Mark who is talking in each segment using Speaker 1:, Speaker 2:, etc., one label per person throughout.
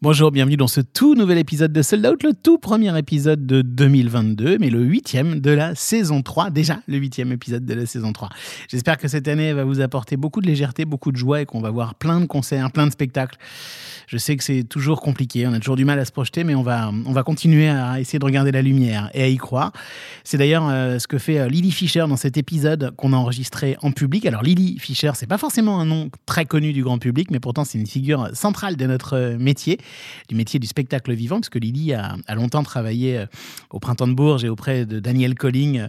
Speaker 1: Bonjour, bienvenue dans ce tout nouvel épisode de Sold Out, le tout premier épisode de 2022, mais le huitième de la saison 3, déjà le huitième épisode de la saison 3. J'espère que cette année va vous apporter beaucoup de légèreté, beaucoup de joie et qu'on va voir plein de concerts, plein de spectacles. Je sais que c'est toujours compliqué, on a toujours du mal à se projeter, mais on va, on va continuer à essayer de regarder la lumière et à y croire. C'est d'ailleurs euh, ce que fait euh, Lily Fischer dans cet épisode qu'on a enregistré en public. Alors Lily Fischer, c'est pas forcément un nom très connu du grand public, mais pourtant c'est une figure centrale de notre euh, métier, du métier du spectacle vivant, parce que Lily a, longtemps travaillé au Printemps de Bourges et auprès de Daniel Colling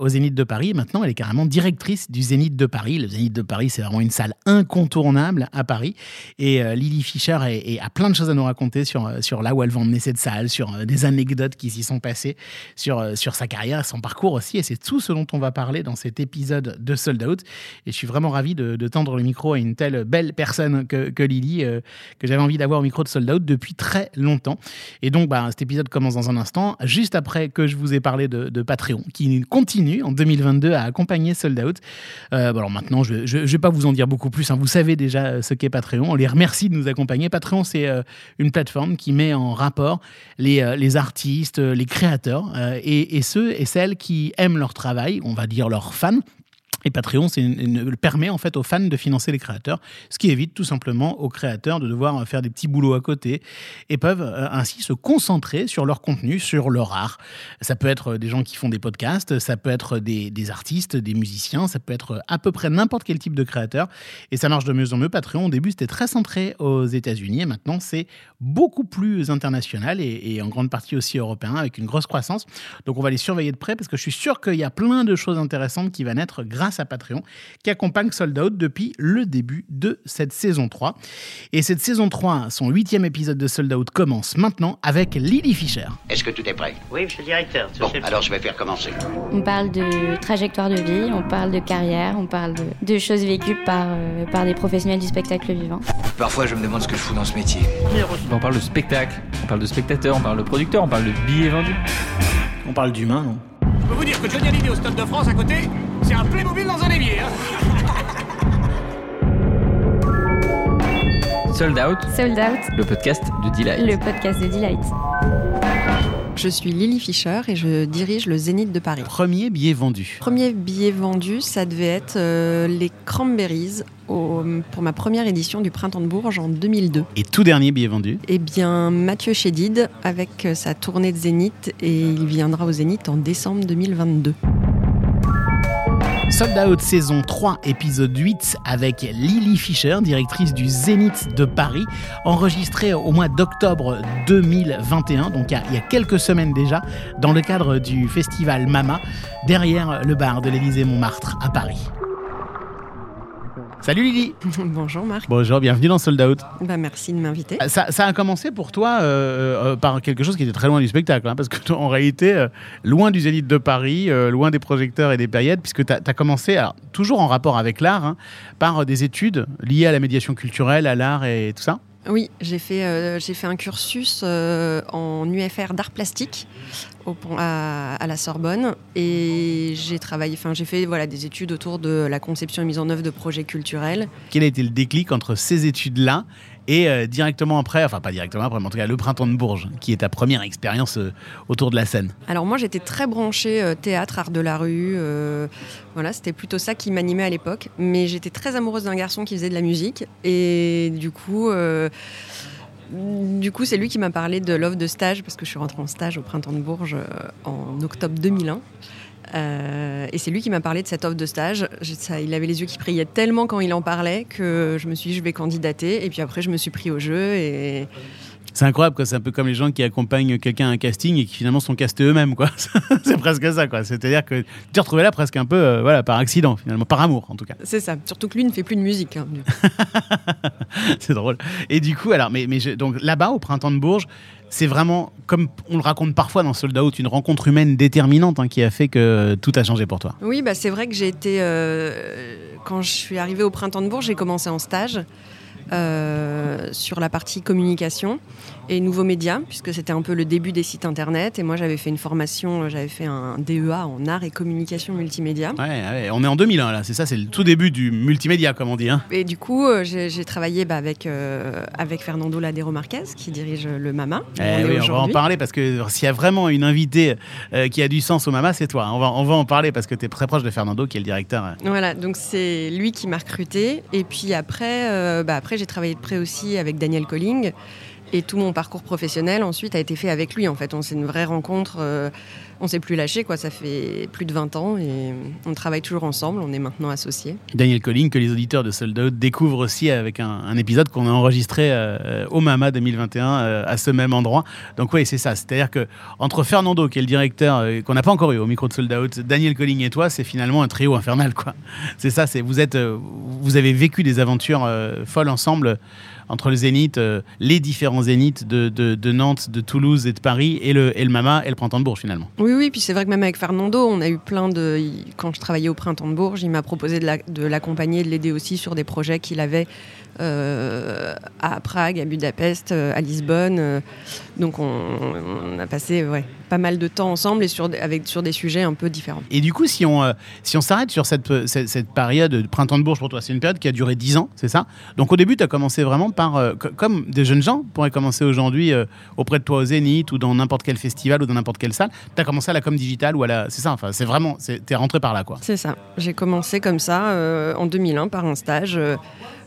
Speaker 1: au Zénith de Paris. maintenant, elle est carrément directrice du Zénith de Paris. Le Zénith de Paris, c'est vraiment une salle incontournable à Paris. Et Lily Fischer a plein de choses à nous raconter sur, euh, sur là où elle va emmener cette salle, sur euh, des anecdotes qui s'y sont passées, sur, euh, sur sa carrière, son parcours aussi. Et c'est tout ce dont on va parler dans cet épisode de Sold Out. Et je suis vraiment ravi de, tendre le micro à une telle belle personne que, que Lily, que j'avais envie d'avoir au micro de Sold Out depuis très longtemps. Et donc, bah, cet épisode commence dans un instant, juste après que je vous ai parlé de, Patreon, qui continue en 2022 à accompagner Sold Out. alors maintenant, je ne vais pas vous en dire beaucoup plus. Hein. Vous savez déjà ce qu'est Patreon. On les remercie de nous accompagner. Patreon, c'est euh, une plateforme qui met en rapport les, euh, artistes, les créateurs euh, et, ceux et celles qui aiment leur travail, on va dire leurs fans, et Patreon une, permet en fait aux fans de financer les créateurs, ce qui évite tout simplement aux créateurs de devoir faire des petits boulots à côté et peuvent euh, ainsi se concentrer sur leur contenu, sur leur art. Ça peut être des gens qui font des podcasts, ça peut être des, artistes, des musiciens, ça peut être à peu près n'importe quel type de créateur. Et ça marche de mieux en mieux. Patreon, au début, c'était très centré aux États-Unis et maintenant, c'est beaucoup plus international et, et, en grande partie aussi européen avec une grosse croissance. Donc, on va les surveiller de près parce que je suis sûr qu'il y a plein de choses intéressantes qui vont naître grâce à Patreon, qui accompagne Sold Out depuis le début de cette saison 3. Et cette saison 3, son huitième épisode de Sold Out commence maintenant avec Lily Fischer.
Speaker 2: Est-ce que tout est prêt?
Speaker 3: Oui, monsieur le directeur.
Speaker 2: Bon, alors je vais faire commencer.
Speaker 4: On parle de trajectoire de vie, on parle de carrière, on parle de, choses vécues par, euh, par des professionnels du spectacle vivant.
Speaker 5: Parfois, je me demande ce que je fous dans ce métier.
Speaker 6: On parle de spectacle, on parle de spectateur, on parle de producteur, on parle de billets vendus.
Speaker 1: On parle d'humain, non?
Speaker 7: Je peux vous dire que Johnny Hallyday au Stade de France à côté, c'est un Playmobil dans un évier. Hein.
Speaker 6: Sold Out.
Speaker 4: Sold Out.
Speaker 6: Le podcast de Delight.
Speaker 4: Le podcast de Delight.
Speaker 8: Je suis Lily Fischer et je dirige le Zénith de Paris.
Speaker 1: Premier billet vendu.
Speaker 8: Premier billet vendu, ça devait être euh, les Cranberries pour ma première édition du Printemps de Bourges en 2002.
Speaker 1: Et tout dernier billet vendu
Speaker 8: Eh bien, Mathieu Chédid avec sa tournée de Zénith et il viendra au Zénith en décembre 2022.
Speaker 1: Sold Out saison 3, épisode 8, avec Lily Fischer, directrice du Zénith de Paris, enregistré au mois d'octobre 2021, donc il y, a, quelques semaines déjà, dans le cadre du festival Mama, derrière le bar de l'Élysée Montmartre à Paris. Salut Lily
Speaker 8: Bonjour Marc.
Speaker 1: Bonjour, bienvenue dans Sold Out.
Speaker 8: Bah, merci de m'inviter.
Speaker 1: Ça, a commencé pour toi euh, euh, par quelque chose qui était très loin du spectacle, hein, parce que en réalité, euh, loin du Zénith de Paris, loin des projecteurs et des paillettes, puisque tu as, commencé, alors, toujours en rapport avec l'art, hein, par des études liées à la médiation culturelle, à l'art et tout ça
Speaker 8: oui, j'ai fait, j'ai fait un cursus en UFR d'art plastique à, la Sorbonne et j'ai travaillé, enfin j'ai fait voilà des études autour de la conception et mise en œuvre de projets culturels.
Speaker 1: Quel a été le déclic entre ces études-là et euh, directement après, enfin pas directement après, mais en tout cas le printemps de Bourges, qui est ta première expérience euh, autour de la scène.
Speaker 8: Alors moi j'étais très branchée euh, théâtre, art de la rue, voilà, c'était plutôt ça qui m'animait à l'époque, mais j'étais très amoureuse d'un garçon qui faisait de la musique. Et du coup du coup, c'est lui qui m'a parlé de l'offre de stage, parce que je suis rentrée en stage au printemps de Bourges en octobre 2001. Euh, et c'est lui qui m'a parlé de cette offre de stage. il avait les yeux qui priaient tellement quand il en parlait que je me suis dit, je vais candidater. Et puis après, je me suis pris au jeu et,
Speaker 1: c'est incroyable, C'est un peu comme les gens qui accompagnent quelqu'un à un casting et qui finalement sont castés eux-mêmes, quoi. c'est presque ça, quoi. C'est-à-dire que tu t'es retrouvé là presque un peu, euh, voilà, par accident, finalement, par amour, en tout cas.
Speaker 8: C'est ça. Surtout que lui ne fait plus de musique. Hein.
Speaker 1: c'est drôle. Et du coup, alors, mais, mais donc là-bas, au printemps de Bourges, c'est vraiment, comme on le raconte parfois dans Sold Out, une rencontre humaine déterminante hein, qui a fait que tout a changé pour toi.
Speaker 8: Oui, bah, c'est vrai que j'ai été. Euh, quand je suis arrivée au printemps de Bourges, j'ai commencé en stage. euh, sur la partie communication et nouveaux médias, puisque c'était un peu le début des sites internet. Et moi, j'avais fait une formation, euh, j'avais fait un DEA en art et communication multimédia.
Speaker 1: Ouais, ouais, on est en 2001 là, c'est ça, c'est le tout début du multimédia, comme on dit. Hein.
Speaker 8: Et du coup, euh, j'ai travaillé bah, avec, euh, avec Fernando Ladero Marquez, qui dirige le MAMA.
Speaker 1: Eh
Speaker 8: on
Speaker 1: oui, on va en parler parce que s'il y a vraiment une invitée euh, qui a du sens au Mama, c'est toi. On va, on va en parler parce que tu es très proche de Fernando, qui est le directeur. euh.
Speaker 8: Voilà, donc c'est lui qui m'a recruté. Et puis après, bah après j'ai travaillé de près aussi avec Daniel Colling. Et tout mon parcours professionnel ensuite a été fait avec lui. En fait, on s'est une vraie rencontre. euh, on s'est plus lâché, quoi. Ça fait plus de 20 ans et on travaille toujours ensemble. On est maintenant associés.
Speaker 1: Daniel Colling, que les auditeurs de Sold Out découvrent aussi avec un, épisode qu'on a enregistré euh, au Mama 2021 euh, à ce même endroit. Donc oui, c'est ça. C'est-à-dire que entre Fernando, qui est le directeur, euh, qu'on n'a pas encore eu au micro de Sold Out, Daniel Colling et toi, c'est finalement un trio infernal, quoi. C'est ça. C'est vous avez vécu des aventures folles ensemble. Entre le Zénith, euh, les différents Zéniths de, de- Nantes, de Toulouse et de Paris, et le, et le Mama et le Printemps de Bourges finalement.
Speaker 8: Oui, oui. Puis c'est vrai que même avec Fernando, on a eu plein de. Quand je travaillais au Printemps de Bourges, il m'a proposé de la- de l'accompagner, de l'aider aussi sur des projets qu'il avait euh, à Prague, à Budapest, euh, à Lisbonne. donc on, on a passé ouais, pas mal de temps ensemble et sur, des- avec, sur des sujets un peu différents.
Speaker 1: Et du coup, si on, euh, si on s'arrête sur cette, euh, cette, cette période de printemps de Bourges pour toi, c'est une période qui a duré 10 ans, c'est ça? Donc au début, tu as commencé vraiment par, euh, co- comme des jeunes gens pourraient commencer aujourd'hui euh, auprès de toi au Zénith ou dans n'importe quel festival ou dans n'importe quelle salle, tu as commencé à la com digitale ou à la... C'est ça, enfin, c'est vraiment, tu es rentré par là, quoi.
Speaker 8: C'est ça. J'ai commencé comme ça en 2001 par un stage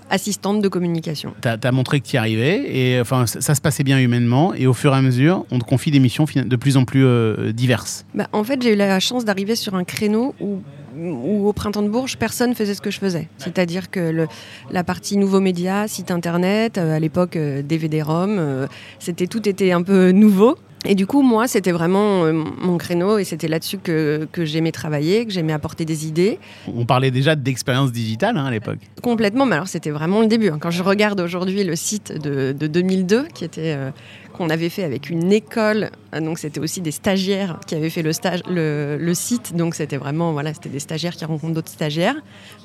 Speaker 8: assistante de communication.
Speaker 1: Tu as, montré que tu y arrivais et enfin, ça, ça se passait bien humainement et au fur et à mesure, on te confie des missions de plus en plus euh, diverses.
Speaker 8: Bah, en fait, j'ai eu la chance d'arriver sur un créneau où, où au printemps de Bourges, personne faisait ce que je faisais. C'est-à-dire que le- la partie nouveaux médias, site internet, euh, à l'époque euh, DVD-ROM, euh, c'était tout était un peu nouveau. Et du coup, moi, c'était vraiment euh, mon créneau et c'était là-dessus que, que j'aimais travailler, que j'aimais apporter des idées.
Speaker 1: On parlait déjà d'expérience digitale hein, à l'époque.
Speaker 8: Complètement, mais alors c'était vraiment le début. hein. Quand je regarde aujourd'hui le site de, de 2002, qui était euh, qu'on avait fait avec une école, euh, donc c'était aussi des stagiaires qui avaient fait le stage, le, le site, donc c'était vraiment voilà, c'était des stagiaires qui rencontrent d'autres stagiaires,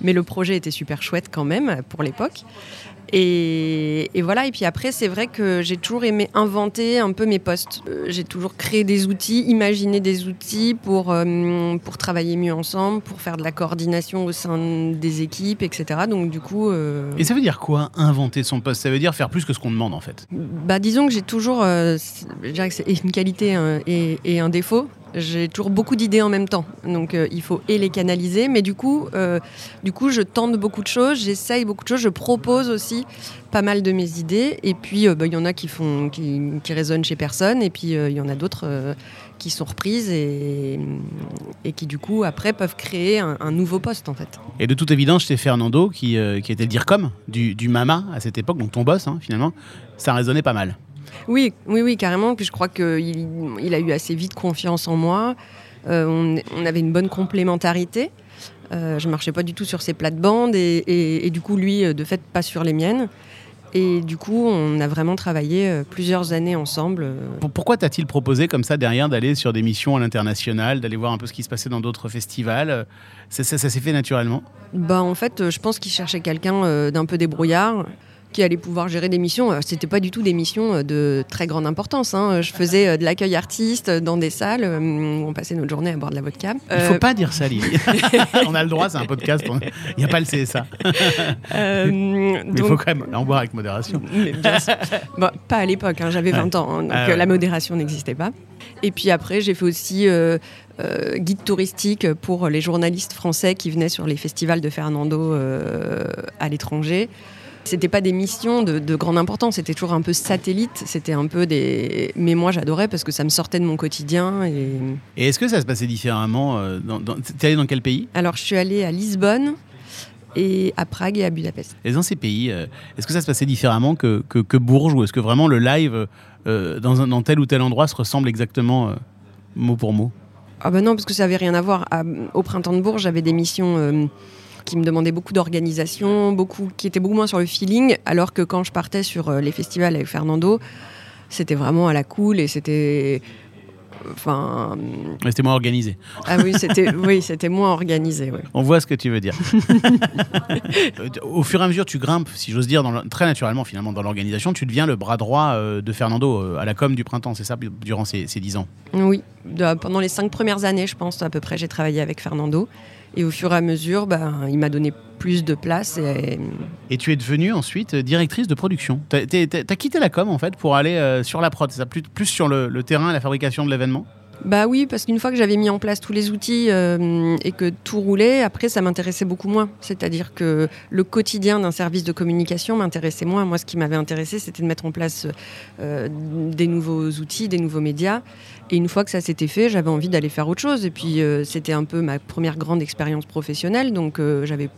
Speaker 8: mais le projet était super chouette quand même pour l'époque. Et, et voilà, et puis après, c'est vrai que j'ai toujours aimé inventer un peu mes postes. Euh, j'ai toujours créé des outils, imaginé des outils pour, euh, pour travailler mieux ensemble, pour faire de la coordination au sein des équipes, etc. Donc du coup, euh,
Speaker 1: Et ça veut dire quoi, inventer son poste? Ça veut dire faire plus que ce qu'on demande en fait?
Speaker 8: bah, disons que j'ai toujours, euh, c'est- je dirais que c'est une qualité et, et un défaut. J'ai toujours beaucoup d'idées en même temps, donc euh, il faut et les canaliser. Mais du coup, euh, du coup, je tente beaucoup de choses, j'essaye beaucoup de choses, je propose aussi pas mal de mes idées. Et puis, euh, bah, il y en a qui font, qui, qui résonnent chez personne, et puis il y en a d'autres qui sont reprises et, et qui du coup après peuvent créer un, nouveau poste en fait.
Speaker 1: Et de toute évidence, c'est Fernando qui, qui était le DIRCOM du, du Mama à cette époque, donc ton boss hein, finalement, ça résonnait pas mal.
Speaker 8: Oui, oui, oui, carrément. Puis je crois qu'il il a eu assez vite confiance en moi. Euh, on, on avait une bonne complémentarité. Euh, je marchais pas du tout sur ses plates-bandes et, et- et du coup, lui, de fait, pas sur les miennes. Et du coup, on a vraiment travaillé euh, plusieurs années ensemble.
Speaker 1: Pour- Pourquoi t'as-t-il proposé comme ça derrière d'aller sur des missions à l'international, d'aller voir un peu ce qui se passait dans d'autres festivals? Ça, ça- ça s'est fait naturellement?
Speaker 8: Bah, en fait, euh, je pense qu'il cherchait quelqu'un d'un peu débrouillard qui allait pouvoir gérer des missions. Euh, C'était pas du tout des missions euh, de très grande importance. hein. Je faisais euh, de l'accueil artiste dans des salles où on passait notre journée à boire de la vodka.
Speaker 1: Il faut
Speaker 8: Euh,
Speaker 1: pas dire ça, Lily. on a le droit, c'est un podcast, il n'y a pas le CSA.
Speaker 8: euh,
Speaker 1: Mais il
Speaker 8: donc-
Speaker 1: faut quand même en boire avec modération.
Speaker 8: Mais bien sûr. Bon, pas à l'époque, hein, j'avais 20 ans, hein, donc
Speaker 1: Ah
Speaker 8: euh,
Speaker 1: ouais.
Speaker 8: la modération n'existait pas. Et puis après, j'ai fait aussi euh, euh, guide touristique pour les journalistes français qui venaient sur les festivals de Fernando euh, à l'étranger. C'était pas des missions de, de grande importance, c'était toujours un peu satellite. C'était un peu des. Mais moi, j'adorais parce que ça me sortait de mon quotidien. Et...
Speaker 1: Et est-ce que ça se passait différemment euh, dans, dans- T'es allé dans quel pays?
Speaker 8: Alors, je suis allée à Lisbonne et à Prague et à Budapest.
Speaker 1: Et dans ces pays, euh, est-ce que ça se passait différemment que, que, que Bourges ou est-ce que vraiment le live euh, dans, un- dans tel ou tel endroit se ressemble exactement euh, mot pour mot?
Speaker 8: Ah ben non, parce que ça avait rien à voir. À- au printemps de Bourges, j'avais des missions euh, qui me demandaient beaucoup d'organisation, beaucoup, qui étaient beaucoup moins sur le feeling, alors que quand je partais sur euh, les festivals avec Fernando, c'était vraiment à la cool et c'était enfin,
Speaker 1: C'était moins organisé.
Speaker 8: ah oui, c'était oui, c'était moins organisé. ouais.
Speaker 1: On voit ce que tu veux dire. Au fur et à mesure, tu grimpes, si j'ose dire, dans le- très naturellement finalement dans l'organisation, tu deviens le bras droit euh, de Fernando euh, à la com du printemps, c'est ça, durant ces, 10 ans?
Speaker 8: Oui, de- pendant les cinq premières années, je pense à peu près, j'ai travaillé avec Fernando. Et au fur et à mesure, ben, il m'a donné plus de place. Et,
Speaker 1: Et tu es devenue ensuite directrice de production. Tu as, quitté la com en fait pour aller euh, sur la prod, ça, plus, plus sur le, le terrain la fabrication de l'événement?
Speaker 8: Bah oui, parce qu'une fois que j'avais mis en place tous les outils euh, et que tout roulait, après ça m'intéressait beaucoup moins. C'est-à-dire que le quotidien d'un service de communication m'intéressait moins. Moi, ce qui m'avait intéressé, c'était de mettre en place euh, des nouveaux outils, des nouveaux médias. Et une fois que ça s'était fait, j'avais envie d'aller faire autre chose. Et puis euh, c'était un peu ma première grande expérience professionnelle, donc euh, j'avais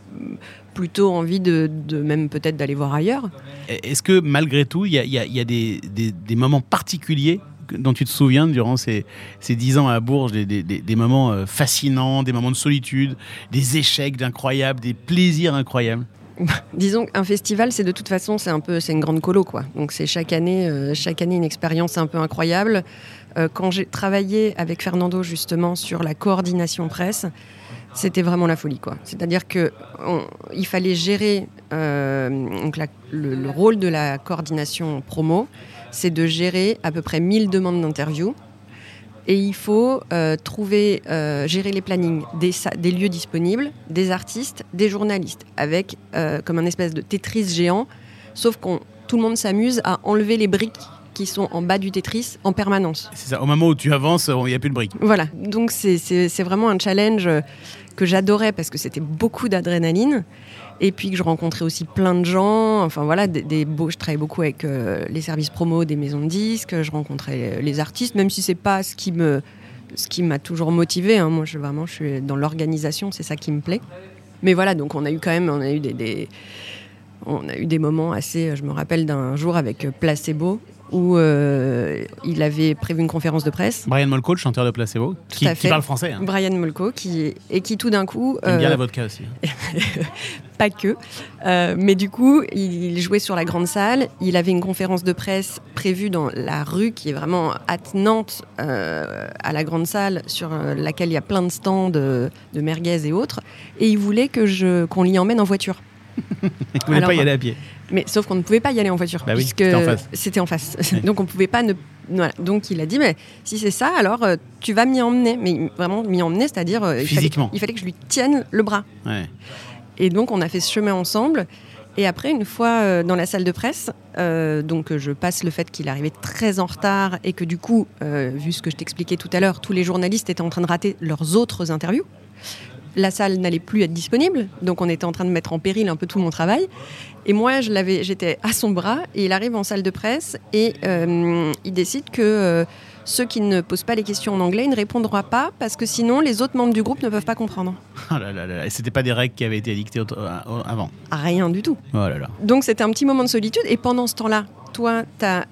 Speaker 8: plutôt envie de, de même peut-être d'aller voir ailleurs.
Speaker 1: Est-ce que malgré tout, il y a, il y a- il y a des, des- des moments particuliers dont tu te souviens durant ces, ces 10 ans à Bourges, des, moments euh, fascinants, des moments de solitude, des échecs incroyables, des plaisirs incroyables?
Speaker 8: Disons qu'un festival, c'est de toute façon, c'est un peu, c'est une grande colo, quoi. Donc c'est chaque année, euh, chaque année une expérience un peu incroyable. Euh, quand j'ai travaillé avec Fernando justement sur la coordination presse, c'était vraiment la folie, quoi. C'est-à-dire que on- il fallait gérer euh, le, le rôle de la coordination promo, c'est de gérer à peu près 1000 demandes d'interview. Et il faut euh, trouver, gérer les plannings des, lieux disponibles, des artistes, des journalistes, avec comme un espèce de Tetris géant, sauf qu'on tout le monde s'amuse à enlever les briques qui sont en bas du Tetris en permanence.
Speaker 1: C'est ça, au moment où tu avances, il n'y a plus de briques.
Speaker 8: Voilà, donc c'est- vraiment un challenge euh, que j'adorais parce que c'était beaucoup d'adrénaline. Et puis que je rencontrais aussi plein de gens. Enfin voilà, des, des beaux, je travaillais beaucoup avec euh, les services promo des maisons de disques. Je rencontrais les artistes, même si c'est pas ce qui me, ce qui m'a toujours motivé. hein. Moi, je vraiment, je suis dans l'organisation, c'est ça qui me plaît. Mais voilà, donc on a eu quand même, on a eu des, des- on a eu des moments assez. Je me rappelle d'un jour avec Placebo où euh, il avait prévu une conférence de presse.
Speaker 1: Brian Molko, le chanteur de Placebo, qui,
Speaker 8: à
Speaker 1: qui
Speaker 8: fait.
Speaker 1: parle français. Hein.
Speaker 8: Brian Molko, qui, et qui tout d'un coup,
Speaker 1: Il aime bien la vodka aussi.
Speaker 8: pas que, euh, mais du coup, il, jouait sur la grande salle. Il avait une conférence de presse prévue dans la rue qui est vraiment attenante euh, à la grande salle, sur laquelle il y a plein de stands de, de merguez et autres. Et il voulait que je qu'on l'y emmène en voiture.
Speaker 1: Il ne voulait
Speaker 8: Alors,
Speaker 1: pas y aller à pied?
Speaker 8: Mais sauf qu'on ne pouvait pas y aller en voiture
Speaker 1: Bah oui,
Speaker 8: puisque
Speaker 1: c'était en face.
Speaker 8: c'était en face.
Speaker 1: Ouais.
Speaker 8: Donc on pouvait pas ne voilà. Donc il a dit mais si c'est ça alors euh, tu vas m'y emmener mais vraiment m'y emmener c'est-à-dire euh, il fallait-
Speaker 1: Physiquement.
Speaker 8: il fallait que je lui tienne le bras.
Speaker 1: Ouais.
Speaker 8: Et donc, on a fait ce chemin ensemble. Et après, une fois euh, dans la salle de presse, donc je passe le fait qu'il arrivait très en retard et que du coup, vu ce que je t'expliquais tout à l'heure, tous les journalistes étaient en train de rater leurs autres interviews. La salle n'allait plus être disponible, donc on était en train de mettre en péril un peu tout mon travail. Et moi, je l'avais, j'étais à son bras et il arrive en salle de presse et euh, il décide que euh, ceux qui ne posent pas les questions en anglais ne répondront pas parce que sinon les autres membres du groupe ne peuvent pas comprendre.
Speaker 1: Oh là là là. Et c'était pas des règles qui avaient été dictées au- avant.
Speaker 8: Rien du tout.
Speaker 1: Oh là là.
Speaker 8: Donc c'était un petit moment de solitude. Et pendant ce temps-là, toi, tu as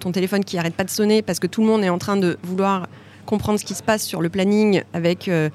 Speaker 8: ton téléphone qui arrête pas de sonner parce que tout le monde est en train de vouloir comprendre ce qui se passe sur le planning avec euh,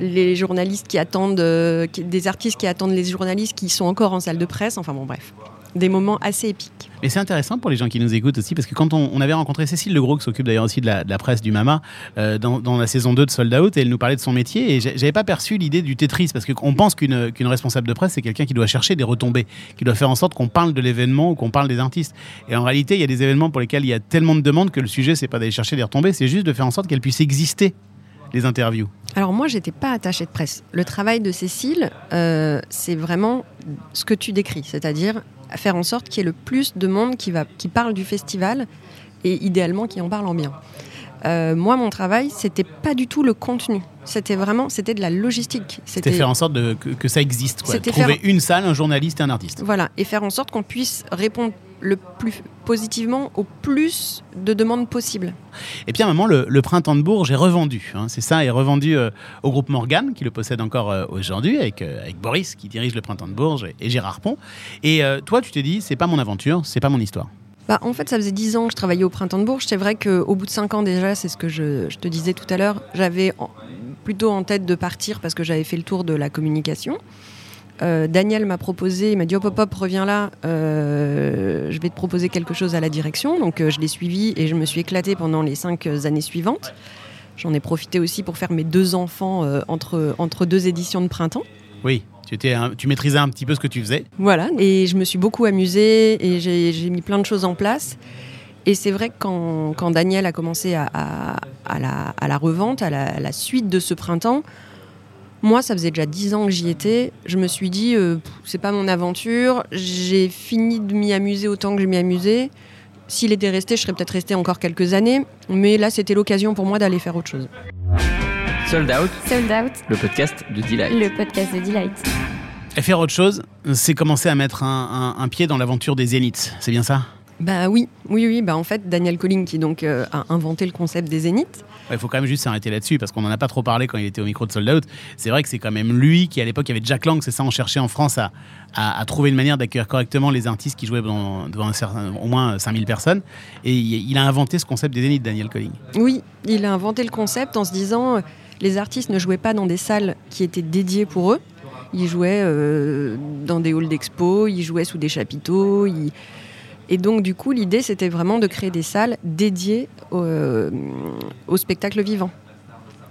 Speaker 8: les journalistes qui attendent, euh, des artistes qui attendent les journalistes qui sont encore en salle de presse. Enfin bon, bref. Des moments assez épiques.
Speaker 1: Et c'est intéressant pour les gens qui nous écoutent aussi, parce que quand on, avait rencontré Cécile Legros, qui s'occupe d'ailleurs aussi de la, presse du Mama, euh, dans, la saison 2 de Sold Out, et elle nous parlait de son métier, et j'avais pas perçu l'idée du Tetris, parce qu'on pense qu'une qu'une responsable de presse, c'est quelqu'un qui doit chercher des retombées, qui doit faire en sorte qu'on parle de l'événement ou qu'on parle des artistes. Et en réalité, il y a des événements pour lesquels il y a tellement de demandes que le sujet, c'est pas d'aller chercher des retombées, c'est juste de faire en sorte qu'elles puissent exister, les interviews.
Speaker 8: Alors moi, j'étais pas attachée de presse. Le travail de Cécile, euh, c'est vraiment ce que tu décris, c'est-à-dire faire en sorte qu'il y ait le plus de monde qui, va, qui parle du festival et idéalement qui en parle en bien. Euh, moi, mon travail, c'était pas du tout le contenu. C'était vraiment, c'était de la logistique.
Speaker 1: C'était faire en sorte de- que, que ça existe, quoi.
Speaker 8: C'était
Speaker 1: Trouver
Speaker 8: faire-
Speaker 1: une salle, un journaliste et un artiste.
Speaker 8: Voilà, et faire en sorte qu'on puisse répondre le plus positivement au plus de demandes possibles.
Speaker 1: Et puis à un moment, le, le printemps de Bourges est revendu. hein, c'est ça, est revendu euh, au groupe Morgan, qui le possède encore euh, aujourd'hui, avec, euh, avec Boris, qui dirige le printemps de Bourges, et, et Gérard Pont. Et toi, tu t'es dit, c'est pas mon aventure, c'est pas mon histoire.
Speaker 8: Bah, en fait, ça faisait 10 ans que je travaillais au Printemps de Bourges. C'est vrai qu'au bout de 5 ans déjà, c'est ce que je, je te disais tout à l'heure, j'avais plutôt en tête de partir parce que j'avais fait le tour de la communication. Euh, Daniel m'a proposé, il m'a dit hop hop hop, reviens là, euh, je vais te proposer quelque chose à la direction. Donc euh, je l'ai suivi et je me suis éclatée pendant les cinq années suivantes. J'en ai profité aussi pour faire mes deux enfants entre, entre deux éditions de printemps.
Speaker 1: Oui, tu, étais un- tu maîtrisais un petit peu ce que tu faisais.
Speaker 8: Voilà, et je me suis beaucoup amusée et j'ai mis plein de choses en place. Et c'est vrai que quand, quand Daniel a commencé à, à- à la, à la revente, la, à la suite de ce printemps, moi, ça faisait déjà dix ans que j'y étais. Je me suis dit, euh, c'est pas mon aventure. J'ai fini de m'y amuser autant que je m'y amusais. S'il était resté, je serais peut-être resté encore quelques années. Mais là, c'était l'occasion pour moi d'aller faire autre chose.
Speaker 6: Sold Out,
Speaker 4: Sold Out,
Speaker 6: le podcast de Delight.
Speaker 4: le podcast de Delight.
Speaker 1: Et faire autre chose, c'est commencer à mettre un, un- un pied dans l'aventure des Zéniths. C'est bien ça?
Speaker 8: Bah oui, oui, oui. Bah en fait, Daniel Colling, qui donc euh, a inventé le concept des zéniths,
Speaker 1: Il faut quand même juste s'arrêter là-dessus parce qu'on n'en a pas trop parlé quand il était au micro de Sold Out. C'est vrai que c'est quand même lui qui, à l'époque, il y avait Jack Lang, c'est ça, on cherchait en France à, à- à trouver une manière d'accueillir correctement les artistes qui jouaient devant, devant un certain- au moins 5000 personnes. Et il, il a inventé ce concept des Zéniths, Daniel Colling.
Speaker 8: Oui, il a inventé le concept en se disant euh, les artistes ne jouaient pas dans des salles qui étaient dédiées pour eux. Ils jouaient euh, dans des halls d'expo, ils jouaient sous des chapiteaux. ils- Et donc, du coup, l'idée, c'était vraiment de créer des salles dédiées au, euh, au spectacle vivant.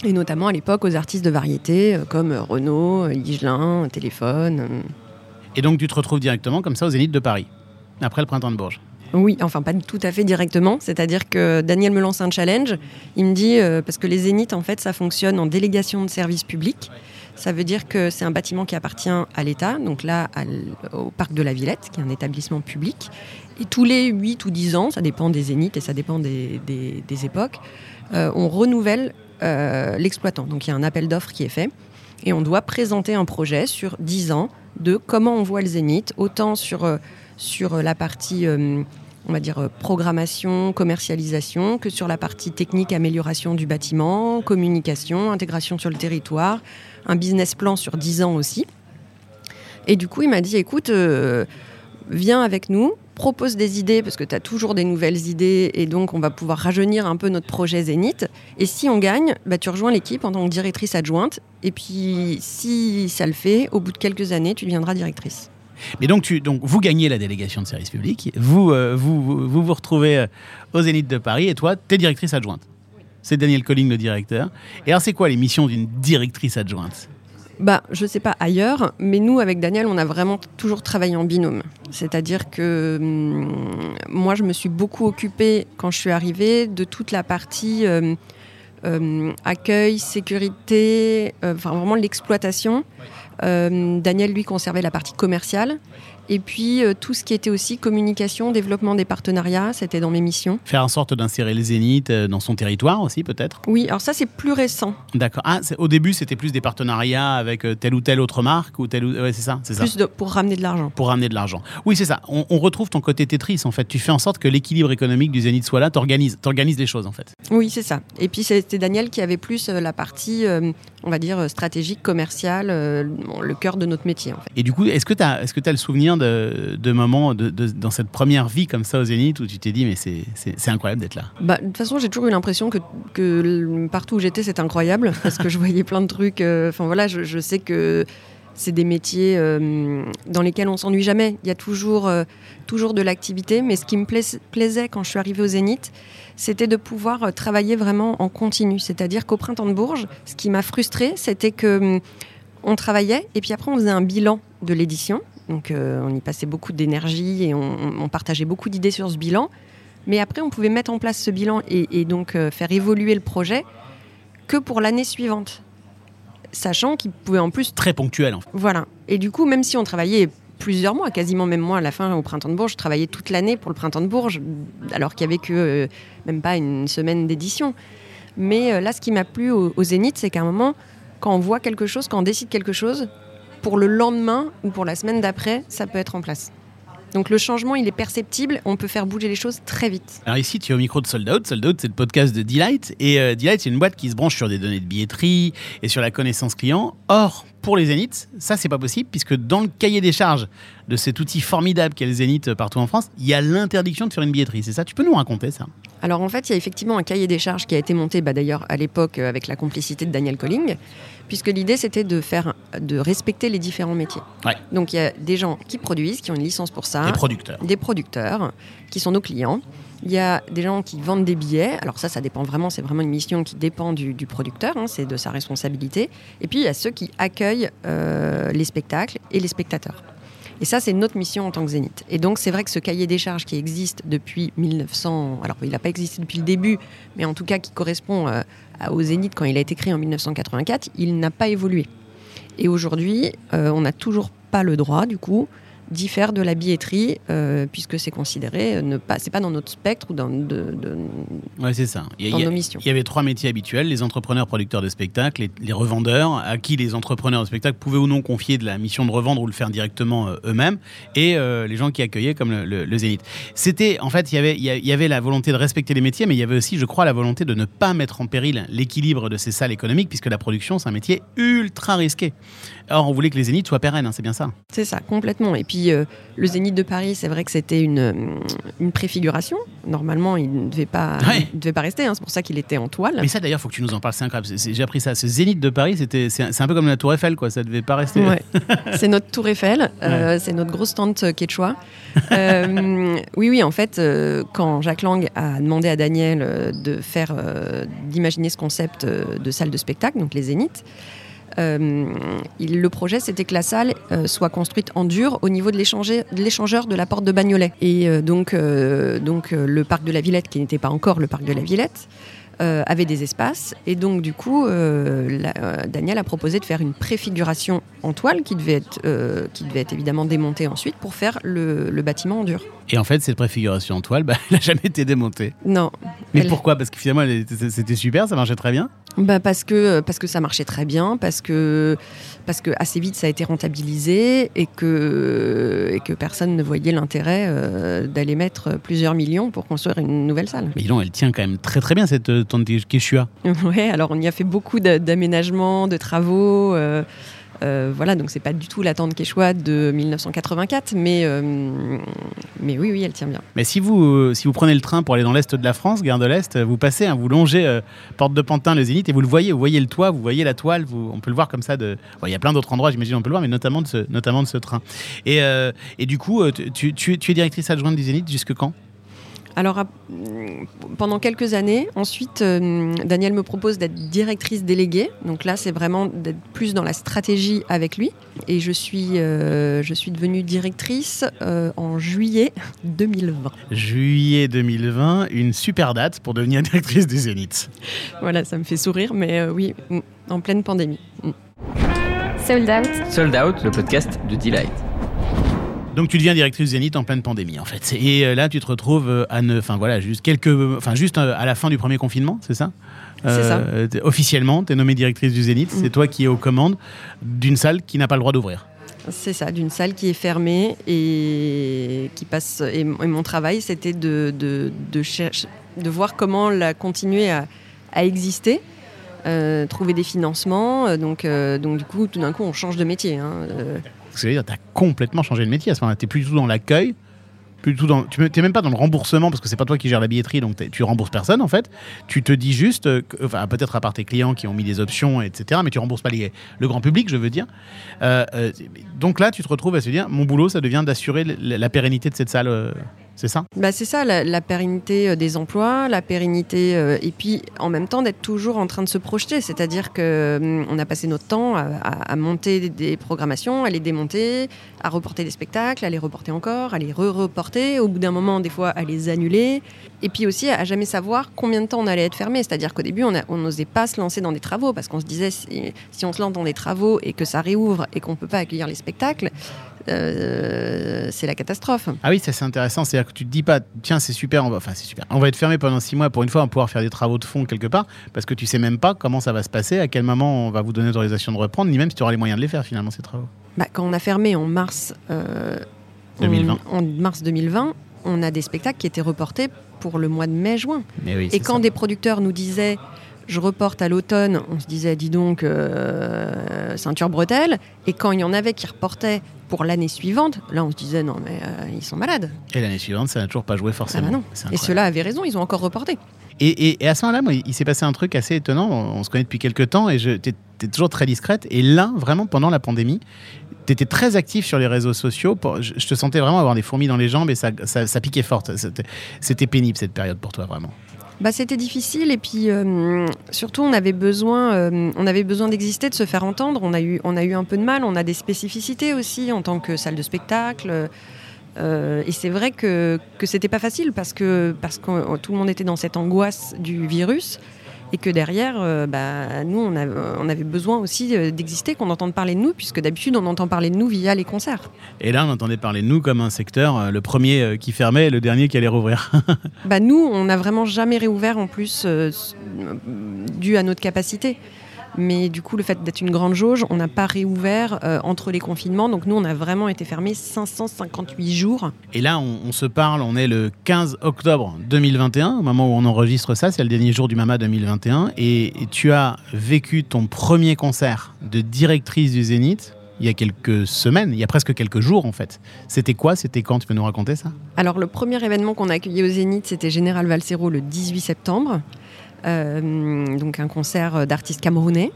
Speaker 8: Et notamment à l'époque aux artistes de variété euh, comme Renaud, euh, Ligelin, Téléphone. euh.
Speaker 1: Et donc, tu te retrouves directement comme ça aux Zéniths de Paris, après le printemps de Bourges.
Speaker 8: Oui, enfin pas tout à fait directement. C'est-à-dire que Daniel me lance un challenge. Il me dit, euh, parce que les Zéniths, en fait, ça fonctionne en délégation de service public. Ça veut dire que c'est un bâtiment qui appartient à l'État, donc là à au parc de la Villette, qui est un établissement public. Et tous les 8 ou 10 ans, ça dépend des Zéniths et ça dépend des, époques, euh, on renouvelle euh, l'exploitant. Donc il y a un appel d'offres qui est fait et on doit présenter un projet sur 10 ans de comment on voit le Zénith, autant sur, euh, sur la partie on va dire, programmation, commercialisation, que sur la partie technique, amélioration du bâtiment, communication, intégration sur le territoire, un business plan sur 10 ans aussi. Et du coup, il m'a dit, écoute, viens avec nous, propose des idées, parce que tu as toujours des nouvelles idées, et donc on va pouvoir rajeunir un peu notre projet Zénith. Et si on gagne, bah, tu rejoins l'équipe en tant que directrice adjointe. Et puis, si ça le fait, au bout de quelques années, tu deviendras directrice.
Speaker 1: Mais donc, tu, donc vous gagnez la délégation de service public, vous euh, vous, vous, vous vous retrouvez euh, aux Zénith de Paris, et toi, tu es directrice adjointe. C'est Daniel Colling, le directeur. Et alors, c'est quoi les missions d'une directrice adjointe?
Speaker 8: Bah, je sais pas ailleurs, mais nous, avec Daniel, on a vraiment toujours travaillé en binôme. C'est-à-dire que hum, moi, je me suis beaucoup occupée, quand je suis arrivée, de toute la partie euh, euh, accueil, sécurité, euh, enfin vraiment l'exploitation. Daniel, lui, conservait la partie commerciale. Et puis, euh, tout ce qui était aussi communication, développement des partenariats, c'était dans mes missions.
Speaker 1: Faire en sorte d'insérer le Zénith euh, dans son territoire aussi, peut-être?
Speaker 8: Oui, alors ça, c'est plus récent.
Speaker 1: D'accord. Ah, au début, c'était plus des partenariats avec euh, telle ou telle autre marque, ou telle ou... Ouais, c'est ça, c'est ça.
Speaker 8: Plus de- pour ramener de l'argent.
Speaker 1: Pour ramener de l'argent. Oui, c'est ça. On, on retrouve ton côté Tetris, en fait. Tu fais en sorte que l'équilibre économique du Zénith soit là, t'organises, t'organises les choses, en fait.
Speaker 8: Oui, c'est ça. Et puis c'était Daniel qui avait plus la partie, euh, on va dire, stratégique, commerciale, euh, le cœur de notre métier en fait.
Speaker 1: Et du coup, est-ce que tu as, est-ce que as le souvenir de, moments dans cette première vie comme ça au Zénith où tu t'es dit, mais c'est, incroyable d'être là
Speaker 8: Bah, de toute façon, j'ai toujours eu l'impression que, partout où j'étais, c'était incroyable parce que je voyais plein de trucs. euh, Enfin voilà, je, sais que c'est des métiers euh, dans lesquels on s'ennuie jamais. Il y a toujours, euh, de l'activité. Mais ce qui me plais- plaisait quand je suis arrivée au Zénith, c'était de pouvoir travailler vraiment en continu. C'est-à-dire qu'au printemps de Bourges, ce qui m'a frustrée, c'était que hum, on travaillait et puis après on faisait un bilan de l'édition. Donc euh, on y passait beaucoup d'énergie et on, on partageait beaucoup d'idées sur ce bilan. Mais après, on pouvait mettre en place ce bilan et, et donc euh, faire évoluer le projet que pour l'année suivante. Sachant qu'il pouvait en plus.
Speaker 1: Très ponctuel, en fait.
Speaker 8: Voilà. Et du coup, même si on travaillait plusieurs mois, quasiment même moi à la fin au printemps de Bourges, je travaillais toute l'année pour le printemps de Bourges, alors qu'il n'y avait que euh, même pas une semaine d'édition. Mais euh, là, ce qui m'a plu au, au Zénith, c'est qu'à un moment, quand on voit quelque chose, quand on décide quelque chose, pour le lendemain ou pour la semaine d'après, ça peut être en place. Donc le changement, il est perceptible, on peut faire bouger les choses très vite.
Speaker 1: Alors ici, tu es au micro de Sold Out. Sold Out, c'est le podcast de Delight. Et euh, Delight, c'est une boîte qui se branche sur des données de billetterie et sur la connaissance client. Or, pour les Zéniths, ça c'est pas possible puisque dans le cahier des charges de cet outil formidable qu'est le Zénith euh, partout en France, il y a l'interdiction de faire une billetterie. C'est ça Tu peux nous raconter ça
Speaker 8: Alors en fait, il y a effectivement un cahier des charges qui a été monté bah, d'ailleurs à l'époque euh, avec la complicité de Daniel Colling, puisque l'idée c'était de faire, de respecter les différents métiers.
Speaker 1: Ouais.
Speaker 8: Donc il y a des gens qui produisent, qui ont une licence pour ça,
Speaker 1: Les producteurs.
Speaker 8: des producteurs qui sont nos clients. Il y a des gens qui vendent des billets. Alors ça, ça dépend vraiment. C'est vraiment une mission qui dépend du, du producteur. hein, c'est de sa responsabilité. Et puis il y a ceux qui accueillent euh, les spectacles et les spectateurs. Et ça, c'est notre mission en tant que Zénith. Et donc, c'est vrai que ce cahier des charges qui existe depuis 1900, alors il n'a pas existé depuis le début, mais en tout cas qui correspond euh, au Zénith quand il a été créé en 1984, il n'a pas évolué. Et aujourd'hui, euh, on n'a toujours pas le droit, du coup, d'y faire de la billetterie, euh, puisque c'est considéré, euh, ne pas, c'est pas dans notre spectre ou dans, de- de-
Speaker 1: Ouais, c'est ça. Il y, a-
Speaker 8: nos missions.
Speaker 1: il y avait trois métiers habituels les entrepreneurs producteurs de spectacles, les, les revendeurs, à qui les entrepreneurs de spectacles pouvaient ou non confier de la mission de revendre ou le faire directement euh, eux-mêmes, et euh, les gens qui accueillaient comme le, le- le Zénith. C'était, en fait, il y avait- il y avait la volonté de respecter les métiers, mais il y avait aussi, je crois, la volonté de ne pas mettre en péril l'équilibre de ces salles économiques, puisque la production, c'est un métier ultra risqué. Or, on voulait que les Zéniths soient pérennes, hein, c'est bien ça.
Speaker 8: C'est ça, complètement. Et puis, euh, le Zénith de Paris, c'est vrai que c'était une, euh, une préfiguration. Normalement, il ne devait pas,
Speaker 1: Ouais.
Speaker 8: il devait pas rester. hein. C'est pour ça qu'il était en toile.
Speaker 1: Mais ça, d'ailleurs, faut que tu nous en parles. C'est incroyable. J'ai appris ça. Ce Zénith de Paris, c'était, c'est un- peu comme la Tour Eiffel, quoi. Ça devait pas rester.
Speaker 8: Ouais. c'est notre tour Eiffel, euh, c'est notre grosse tente quechua. Euh, oui, oui, en fait, quand Jacques Lang a demandé à Daniel de faire, d'imaginer ce concept de salle de spectacle, donc les Zéniths, il- le projet, c'était que la salle euh, soit construite en dur au niveau de l'échangeur de la porte de Bagnolet. Et euh, donc, euh, donc euh, le parc de la Villette, qui n'était pas encore le parc de la Villette, euh, avait des espaces. Et donc, du coup, euh, la- euh, Daniel a proposé de faire une préfiguration en toile qui devait être, euh, qui devait être évidemment démontée ensuite pour faire le, le bâtiment en dur.
Speaker 1: Et en fait, cette préfiguration en toile, bah, elle n'a jamais été démontée.
Speaker 8: Non.
Speaker 1: Mais
Speaker 8: Elle-
Speaker 1: pourquoi? Parce que finalement, c'était super, ça marchait très bien.
Speaker 8: Bah parce que parce que ça marchait très bien, parce que parce que assez vite ça a été rentabilisé et que et que personne ne voyait l'intérêt euh, d'aller mettre plusieurs millions pour construire une nouvelle salle.
Speaker 1: Mais donc, elle tient quand même très très bien cette euh, tente Quechua.
Speaker 8: Ouais, alors on y a fait beaucoup d'a- d'aménagements, de travaux. euh, euh, voilà, donc c'est pas du tout la tente Quechua de 1984, mais, euh, mais oui, oui, elle tient bien.
Speaker 1: Mais si vous, euh, si vous prenez le train pour aller dans l'est de la France, gare de l'Est, vous passez, hein, vous longez Porte de Pantin, le Zénith, et vous le voyez, vous voyez le toit, vous voyez la toile, on peut le voir comme ça. Il y a plein d'autres endroits, j'imagine, on peut le voir, mais notamment de ce, notamment de ce train. Et, et du coup, tu es directrice adjointe du Zénith jusque quand?
Speaker 8: Alors, à- pendant quelques années, ensuite, euh, Daniel me propose d'être directrice déléguée. Donc là, c'est vraiment d'être plus dans la stratégie avec lui. Et je suis, euh, je suis devenue directrice euh, en juillet 2020.
Speaker 1: Juillet 2020, une super date pour devenir directrice du Zénith.
Speaker 8: Voilà, ça me fait sourire, mais euh, oui, mm, en pleine pandémie. Mm.
Speaker 4: Sold out.
Speaker 6: Sold Out, le podcast de Delight.
Speaker 1: Donc tu deviens directrice du Zénith en pleine pandémie en fait. Et euh, là tu te retrouves euh, à ne, enfin voilà, juste quelques, enfin juste euh, à la fin du premier confinement, c'est ça?
Speaker 8: C'est ça.
Speaker 1: Officiellement, tu es nommée directrice du Zénith.
Speaker 8: Mm.
Speaker 1: C'est toi qui es aux commandes d'une salle qui n'a pas le droit d'ouvrir.
Speaker 8: C'est ça, d'une salle qui est fermée et qui passe. Et, mon travail, c'était de, de, de, chercher- de voir comment la continuer à, à exister, euh, trouver des financements. Euh, Donc, euh, donc du coup, tout d'un coup, on change de métier. hein.
Speaker 1: Parce que tu as complètement changé de métier à ce moment-là. Tu plus du tout dans l'accueil, plus tout dans, tu n'es même pas dans le remboursement parce que c'est pas toi qui gères la billetterie, donc tu rembourses personne en fait. Tu te dis juste, euh, que- enfin peut-être à part tes clients qui ont mis des options, etc. Mais tu rembourses pas les- le grand public, je veux dire. Euh, euh, donc là, tu te retrouves à se dire, mon boulot, ça devient d'assurer la pérennité de cette salle. C'est ça?
Speaker 8: Bah, c'est ça, la, pérennité euh, des emplois, la pérennité, euh, et puis en même temps d'être toujours en train de se projeter. C'est-à-dire que hum, a passé notre temps à, monter des, programmations, à les démonter, à reporter des spectacles, à les reporter encore, à les re-reporter, au bout d'un moment, des fois, à les annuler, et puis aussi à jamais savoir combien de temps on allait être fermé. C'est-à-dire qu'au début, on n'osait pas se lancer dans des travaux, parce qu'on se disait, si, si on se lance dans des travaux et que ça réouvre et qu'on ne peut pas accueillir les spectacles, euh, c'est la catastrophe.
Speaker 1: Ah oui, ça c'est intéressant. C'est-à-dire que tu te dis pas, tiens, c'est super, on va, enfin c'est super, on va être fermé pendant six mois. Pour une fois, on va pouvoir faire des travaux de fond quelque part, parce que tu sais même pas comment ça va se passer, à quel moment on va vous donner l'autorisation de reprendre, ni même si tu auras les moyens de les faire finalement ces travaux.
Speaker 8: Bah, quand on a fermé en mars, euh,
Speaker 1: 2020.
Speaker 8: on- en mars 2020, on a des spectacles qui étaient reportés pour le mois de mai-juin.
Speaker 1: Oui,
Speaker 8: Et quand
Speaker 1: ça.
Speaker 8: des producteurs nous disaient Je reporte à l'automne, on se disait, dis donc, euh, ceinture bretelle. Et quand il y en avait qui reportaient pour l'année suivante, là on se disait, non mais euh, ils sont malades.
Speaker 1: Et l'année suivante, ça n'a toujours pas joué
Speaker 8: Ah
Speaker 1: forcément.
Speaker 8: bah non. Et ceux-là avaient raison, ils ont encore reporté.
Speaker 1: Et, et- et à ce moment-là, il s'est passé un truc assez étonnant. On, on se connaît depuis quelques temps et tu es, toujours très discrète. Et là, vraiment, pendant la pandémie, tu étais très actif sur les réseaux sociaux. Pour- je, je te sentais vraiment avoir des fourmis dans les jambes et ça, ça, ça piquait fort. C'était pénible cette période pour toi, vraiment.
Speaker 8: Bah, c'était difficile et puis euh, surtout on avait besoin, euh, on avait besoin d'exister, de se faire entendre. On a eu, on a eu un peu de mal. On a des spécificités aussi en tant que salle de spectacle. Euh, et c'est vrai que que c'était pas facile parce que parce que tout le monde était dans cette angoisse du virus et que derrière, euh, bah, nous on, a- on avait besoin aussi euh, d'exister, qu'on entende parler de nous puisque d'habitude on entend parler de nous via les concerts.
Speaker 1: Et là, on entendait parler de nous comme un secteur, euh, le premier qui fermait et le dernier qui allait rouvrir.
Speaker 8: Bah nous, on n'a vraiment jamais réouvert en plus dû à notre capacité. Mais du coup, le fait d'être une grande jauge, on n'a pas réouvert euh, entre les confinements. Donc nous, on a vraiment été fermés 558 jours.
Speaker 1: Et là, on, on se parle, on est le 15 octobre 2021, au moment où on enregistre ça, c'est le dernier jour du Mama 2021. Et, et tu as vécu ton premier concert de directrice du Zénith il y a quelques semaines, il y a presque quelques jours en fait. C'était quoi C'était quand? Tu peux nous raconter ça?
Speaker 8: Alors le premier événement qu'on a accueilli au Zénith, c'était Général Valsero le 18 septembre. Euh, donc un concert d'artistes camerounais.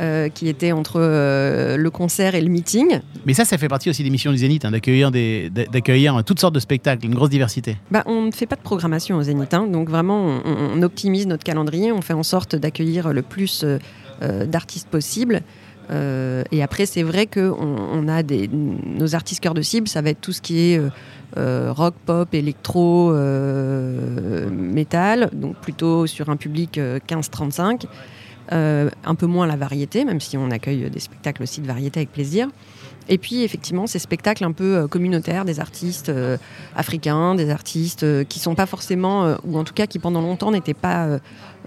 Speaker 8: euh, qui était entre euh, le concert et le meeting.
Speaker 1: Mais ça, ça fait partie aussi des missions du Zénith, hein, d'accueillir des- d'a- d'accueillir toutes sortes de spectacles, une grosse diversité.
Speaker 8: Bah, on ne fait pas de programmation au Zénith, hein. donc vraiment on, on optimise notre calendrier, on fait en sorte d'accueillir le plus euh, d'artistes possible. Euh, et après, c'est vrai que on, on a nos artistes cœur de cible, ça va être tout ce qui est euh, euh, rock, pop, électro, métal, donc plutôt sur un public euh, 15-35. Euh, un peu moins la variété, même si on accueille des spectacles aussi de variété avec plaisir. Et puis effectivement, ces spectacles un peu euh, communautaires, des artistes euh, africains, des artistes euh, qui sont pas forcément, ou en tout cas qui pendant longtemps n'étaient pas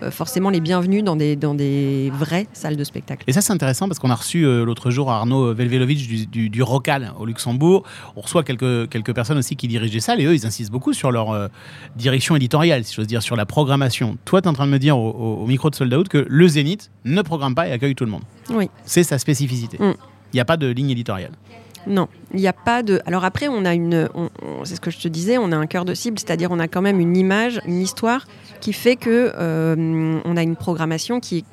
Speaker 8: forcément les bienvenus dans des, dans des vraies salles de spectacle.
Speaker 1: Et ça, c'est intéressant parce qu'on a reçu euh, l'autre jour Arnaud Velvelovic du, du, du Rocal au Luxembourg. On reçoit quelques, quelques personnes aussi qui dirigent des salles et eux, ils insistent beaucoup sur leur euh, direction éditoriale, si j'ose dire, sur la programmation. Toi, tu es en train de me dire au, au- au micro de Sold Out que le Zénith ne programme pas et accueille tout le monde.
Speaker 8: Oui.
Speaker 1: C'est sa spécificité. Il n'y a pas de ligne éditoriale.
Speaker 8: Non, il n'y a pas de. Alors après, on a une. C'est ce que je te disais, on a un cœur de cible, c'est-à-dire on a quand même une image, une histoire qui fait que euh, on a une programmation qui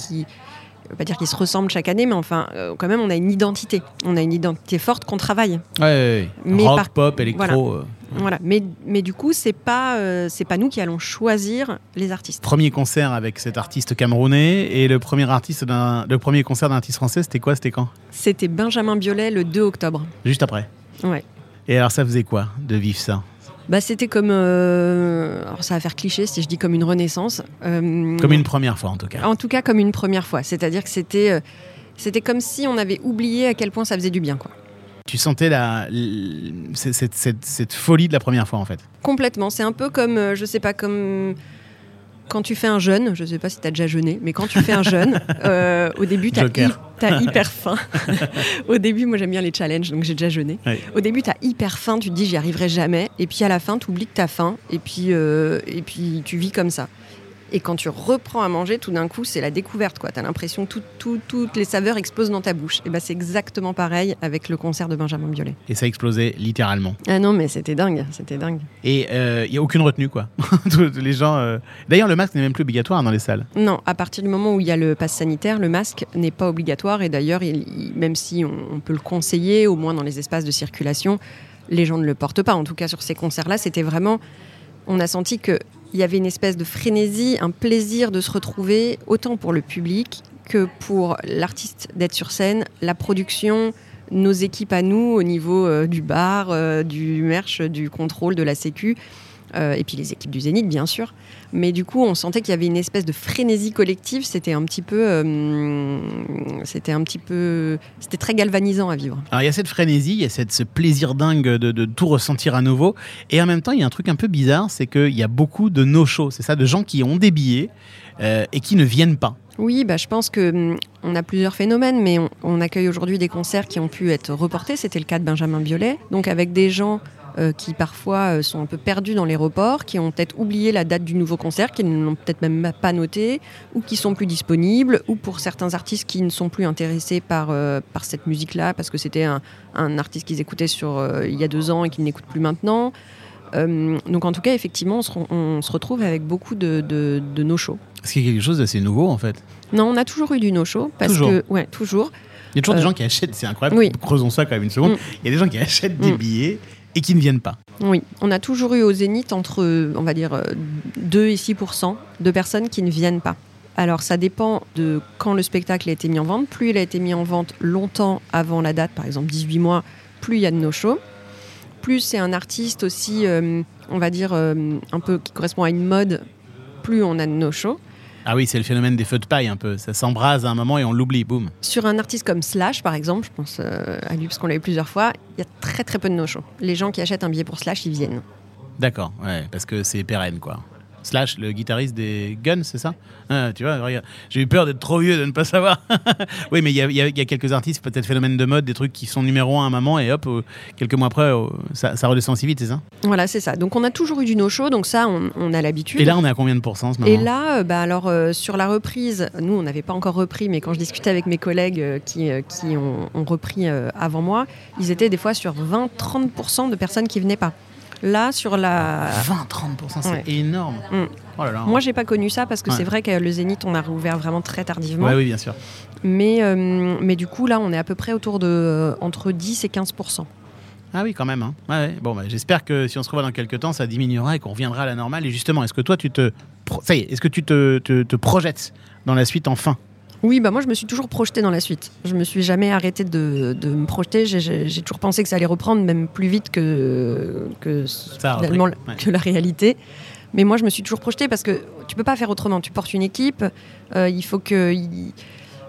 Speaker 8: je veux pas dire qu'ils se ressemblent chaque année, mais enfin, euh, quand même, on a une identité. On a une identité forte qu'on travaille.
Speaker 1: Ouais,
Speaker 8: Mais
Speaker 1: Rock,
Speaker 8: par-
Speaker 1: pop, électro. euh.
Speaker 8: Voilà. Mais, mais du coup, c'est pas, euh, c'est pas nous qui allons choisir les artistes.
Speaker 1: Premier concert avec cet artiste camerounais et le premier, artiste le premier concert d'un artiste français, c'était quoi C'était quand?
Speaker 8: C'était Benjamin Biolay le 2 octobre.
Speaker 1: Juste après?
Speaker 8: Ouais.
Speaker 1: Et alors, ça faisait quoi de vivre ça?
Speaker 8: Bah, c'était comme. euh, alors, ça va faire cliché si je dis comme une renaissance. Euh,
Speaker 1: Comme une première fois, en tout cas.
Speaker 8: En tout cas, comme une première fois. C'est-à-dire que c'était. euh, c'était comme si on avait oublié à quel point ça faisait du bien. Quoi.
Speaker 1: Tu sentais la, cette, cette- cette- cette folie de la première fois, en fait.
Speaker 8: Complètement. C'est un peu comme, je sais pas, comme quand tu fais un jeûne. Je sais pas si tu as déjà jeûné, mais quand tu fais un jeûne, euh, au début, tu
Speaker 1: Joker.
Speaker 8: As, hyper faim. au début, moi j'aime bien les challenges, donc j'ai déjà jeûné.
Speaker 1: Ouais.
Speaker 8: Au début, tu as hyper faim, tu te dis j'y arriverai jamais. Et puis à la fin, tu oublies que tu as faim. Et puis, euh, et puis tu vis comme ça. Et quand tu reprends à manger, tout d'un coup, c'est la découverte. Tu as l'impression que tout- tout- toutes les saveurs explosent dans ta bouche. Et ben c'est exactement pareil avec le concert de Benjamin Biolay.
Speaker 1: Et ça explosait littéralement.
Speaker 8: Ah non, mais c'était dingue, c'était dingue.
Speaker 1: Et il n'y a aucune retenue, quoi. Les gens. euh, D'ailleurs, le masque n'est même plus obligatoire dans les salles.
Speaker 8: Non, à partir du moment où il y a le pass sanitaire, le masque n'est pas obligatoire. Et d'ailleurs, il- il- même si on, on peut le conseiller, au moins dans les espaces de circulation, les gens ne le portent pas. En tout cas, sur ces concerts-là, c'était vraiment. On a senti qu'il y avait une espèce de frénésie, un plaisir de se retrouver, autant pour le public que pour l'artiste d'être sur scène, la production, nos équipes à nous au niveau euh, du bar, euh, du merch, du contrôle, de la sécu. Euh, et puis les équipes du Zénith, bien sûr. Mais du coup, on sentait qu'il y avait une espèce de frénésie collective. C'était un petit peu, euh, c'était un petit peu, c'était très galvanisant à vivre.
Speaker 1: Alors, il y a cette frénésie, il y a cette, ce plaisir dingue de, de tout ressentir à nouveau. Et en même temps, il y a un truc un peu bizarre c'est qu'il y a beaucoup de no-shows. C'est ça, de gens qui ont des billets euh, et qui ne viennent pas.
Speaker 8: Oui, bah, je pense que hum, on a plusieurs phénomènes, mais on, on accueille aujourd'hui des concerts qui ont pu être reportés. C'était le cas de Benjamin Biolay, donc avec des gens euh, qui parfois euh, sont un peu perdus dans les reports, qui ont peut-être oublié la date du nouveau concert, qui ne l'ont peut-être même pas noté, ou qui sont plus disponibles, ou pour certains artistes qui ne sont plus intéressés par, euh, par cette musique-là, parce que c'était un, un artiste qu'ils écoutaient sur, euh, il y a deux ans et qu'ils n'écoutent plus maintenant. Donc en tout cas, effectivement, on se, re- on se retrouve avec beaucoup de, de, de no-show.
Speaker 1: Est-ce qu'il y a quelque chose d'assez nouveau en fait
Speaker 8: Non, on a toujours eu du no-show, parce
Speaker 1: Toujours.
Speaker 8: que... Ouais, toujours.
Speaker 1: Il y a toujours des gens qui achètent, c'est incroyable,
Speaker 8: oui.
Speaker 1: creusons ça quand même une seconde.
Speaker 8: Mm.
Speaker 1: Il y a des gens qui achètent des
Speaker 8: Mm.
Speaker 1: billets et qui ne viennent pas.
Speaker 8: Oui, on a toujours eu au Zénith entre, euh, on va dire, euh, 2 et 6 de personnes qui ne viennent pas. Alors ça dépend de quand le spectacle a été mis en vente. Plus il a été mis en vente longtemps avant la date, par exemple 18 mois, plus il y a de no-show. Plus c'est un artiste aussi, euh, on va dire, euh, un peu qui correspond à une mode, plus on a de no-show.
Speaker 1: Ah oui, c'est le phénomène des feux de paille un peu. Ça s'embrase à un moment et on l'oublie, boum.
Speaker 8: Sur un artiste comme Slash, par exemple, je pense euh, à lui parce qu'on l'a eu plusieurs fois, il y a très très peu de no-show. Les gens qui achètent un billet pour Slash, ils viennent.
Speaker 1: D'accord, ouais, parce que c'est pérenne quoi. Slash, le guitariste des Guns, c'est ça Ah, Tu vois, j'ai eu peur d'être trop vieux de ne pas savoir. oui, mais il y a, y y quelques artistes, peut-être phénomène de mode, des trucs qui sont numéro un à un moment et hop, euh, quelques mois après, euh, ça, ça redescend si vite, c'est ça
Speaker 8: Voilà, c'est ça. Donc on a toujours eu du no-show, donc ça, on, on a l'habitude.
Speaker 1: Et là, on est à combien de pourcents en ce moment
Speaker 8: Et là, euh, bah alors euh, sur la reprise, nous on n'avait pas encore repris, mais quand je discutais avec mes collègues euh, qui, euh, qui ont, ont repris avant moi, ils étaient des fois sur 20-30% de personnes qui venaient pas. Là, sur la.
Speaker 1: 20-30%, c'est
Speaker 8: Ouais.
Speaker 1: énorme.
Speaker 8: Mm.
Speaker 1: Oh là là.
Speaker 8: Moi, j'ai pas connu ça parce que
Speaker 1: Ouais.
Speaker 8: c'est vrai que le Zénith, on a rouvert vraiment très tardivement.
Speaker 1: Ouais, oui, bien sûr.
Speaker 8: Mais, euh, mais du coup, là, on est à peu près autour de euh, entre 10 et 15%.
Speaker 1: Ah oui, quand même. hein. Ouais. Bon, bah, j'espère que si on se revoit dans quelques temps, ça diminuera et qu'on reviendra à la normale. Et justement, est-ce que toi, tu te. pro- Ça y est, est-ce que tu te, te, te projettes dans la suite enfin?
Speaker 8: Oui, bah moi je me suis toujours projetée dans la suite. Je me suis jamais arrêtée de, de me projeter. J'ai- toujours pensé que ça allait reprendre, même plus vite que, que finalement
Speaker 1: ouais.
Speaker 8: que la réalité. Mais moi je me suis toujours projetée parce que tu peux pas faire autrement. Tu portes une équipe, euh, il faut que. il-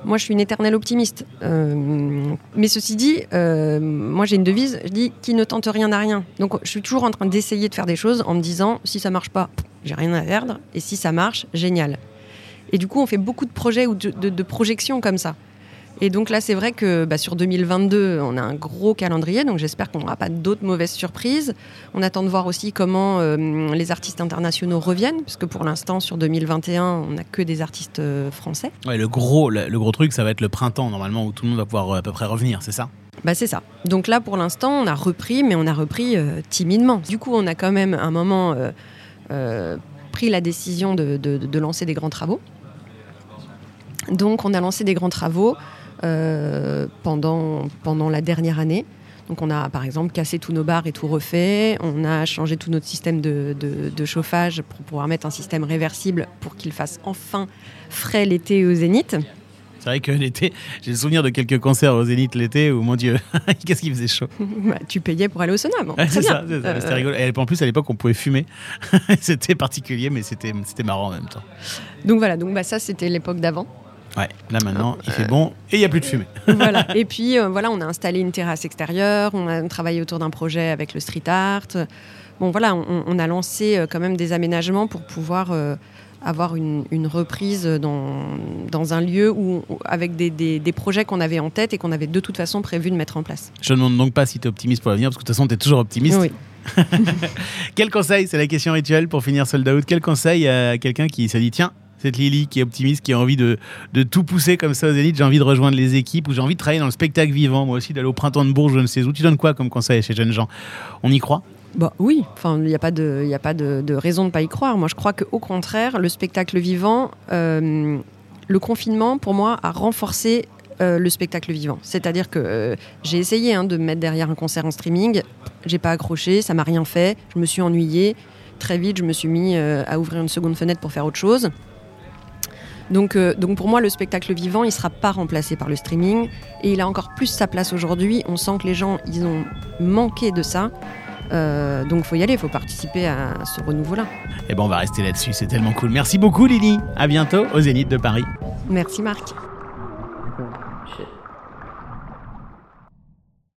Speaker 8: Moi je suis une éternelle optimiste. Euh, mais ceci dit, euh, moi j'ai une devise, je dis qui ne tente rien n'a rien. Donc je suis toujours en train d'essayer de faire des choses en me disant si ça marche pas, j'ai rien à perdre. Et si ça marche, génial. Et du coup, on fait beaucoup de projets ou de, de- de projections comme ça. Et donc là, c'est vrai que bah, sur 2022, on a un gros calendrier, donc j'espère qu'on n'aura pas d'autres mauvaises surprises. On attend de voir aussi comment euh, les artistes internationaux reviennent, parce que pour l'instant, sur 2021, on n'a que des artistes euh, français.
Speaker 1: Ouais, le gros, le, le gros truc, ça va être le printemps, normalement, où tout le monde va pouvoir euh, à peu près revenir, c'est ça?
Speaker 8: Bah, c'est ça. Donc là, pour l'instant, on a repris, mais on a repris timidement. Du coup, on a quand même un moment pris la décision de, de- de lancer des grands travaux. Donc, on a lancé des grands travaux euh, pendant, pendant la dernière année. Donc, on a par exemple cassé tous nos bars et tout refait. On a changé tout notre système de, de- de chauffage pour pouvoir mettre un système réversible pour qu'il fasse enfin frais l'été au zénith.
Speaker 1: C'est vrai que l'été, j'ai le souvenir de quelques concerts au Zénith l'été où, mon Dieu, qu'est-ce qu'il faisait chaud.
Speaker 8: Bah, tu payais pour aller au sauna. bon,
Speaker 1: c'est ça, c'est ça,
Speaker 8: Euh,
Speaker 1: c'était rigolo. Et en plus, à l'époque, on pouvait fumer. c'était particulier, mais c'était c'était marrant en même temps.
Speaker 8: Donc voilà, donc bah ça c'était l'époque d'avant.
Speaker 1: Ouais, là maintenant, il fait bon et il n'y a plus de fumée.
Speaker 8: voilà. Et puis euh, voilà, on a installé une terrasse extérieure, on a travaillé autour d'un projet avec le street art. Bon voilà, on, on a lancé euh, quand même des aménagements pour pouvoir euh, avoir une, une reprise dans, dans un lieu où, où- avec des, des- des projets qu'on avait en tête et qu'on avait de toute façon prévu de mettre en place.
Speaker 1: Je ne demande donc pas si tu es optimiste pour l'avenir, parce que de toute façon, tu es toujours optimiste.
Speaker 8: Oui.
Speaker 1: Quel conseil, c'est la question rituelle pour finir Sold Out, quel conseil à quelqu'un qui se dit tiens, cette Lily qui est optimiste, qui a envie de, tout pousser comme ça aux élites, j'ai envie de rejoindre les équipes ou j'ai envie de travailler dans le spectacle vivant, moi aussi, d'aller au printemps de Bourges, je ne sais où. Tu donnes quoi comme conseil ces jeunes gens? On y croit?
Speaker 8: Bah oui, enfin il n'y a pas de, y a pas de, raison de ne pas y croire. Moi je crois qu'au contraire, le spectacle vivant, euh, le confinement pour moi a renforcé euh, le spectacle vivant. C'est-à-dire que euh, j'ai essayé hein, de me mettre derrière un concert en streaming, j'ai pas accroché, ça m'a rien fait, je me suis ennuyée. Très vite, je me suis mis à ouvrir une seconde fenêtre pour faire autre chose. Donc, euh, donc pour moi, le spectacle vivant, il ne sera pas remplacé par le streaming. Et il a encore plus sa place aujourd'hui. On sent que les gens, ils ont manqué de ça. Euh, donc faut y aller, il faut participer à ce renouveau-là.
Speaker 1: Eh ben, on va rester là-dessus, c'est tellement cool. Merci beaucoup, Lily. À bientôt au Zénith de Paris.
Speaker 8: Merci Marc.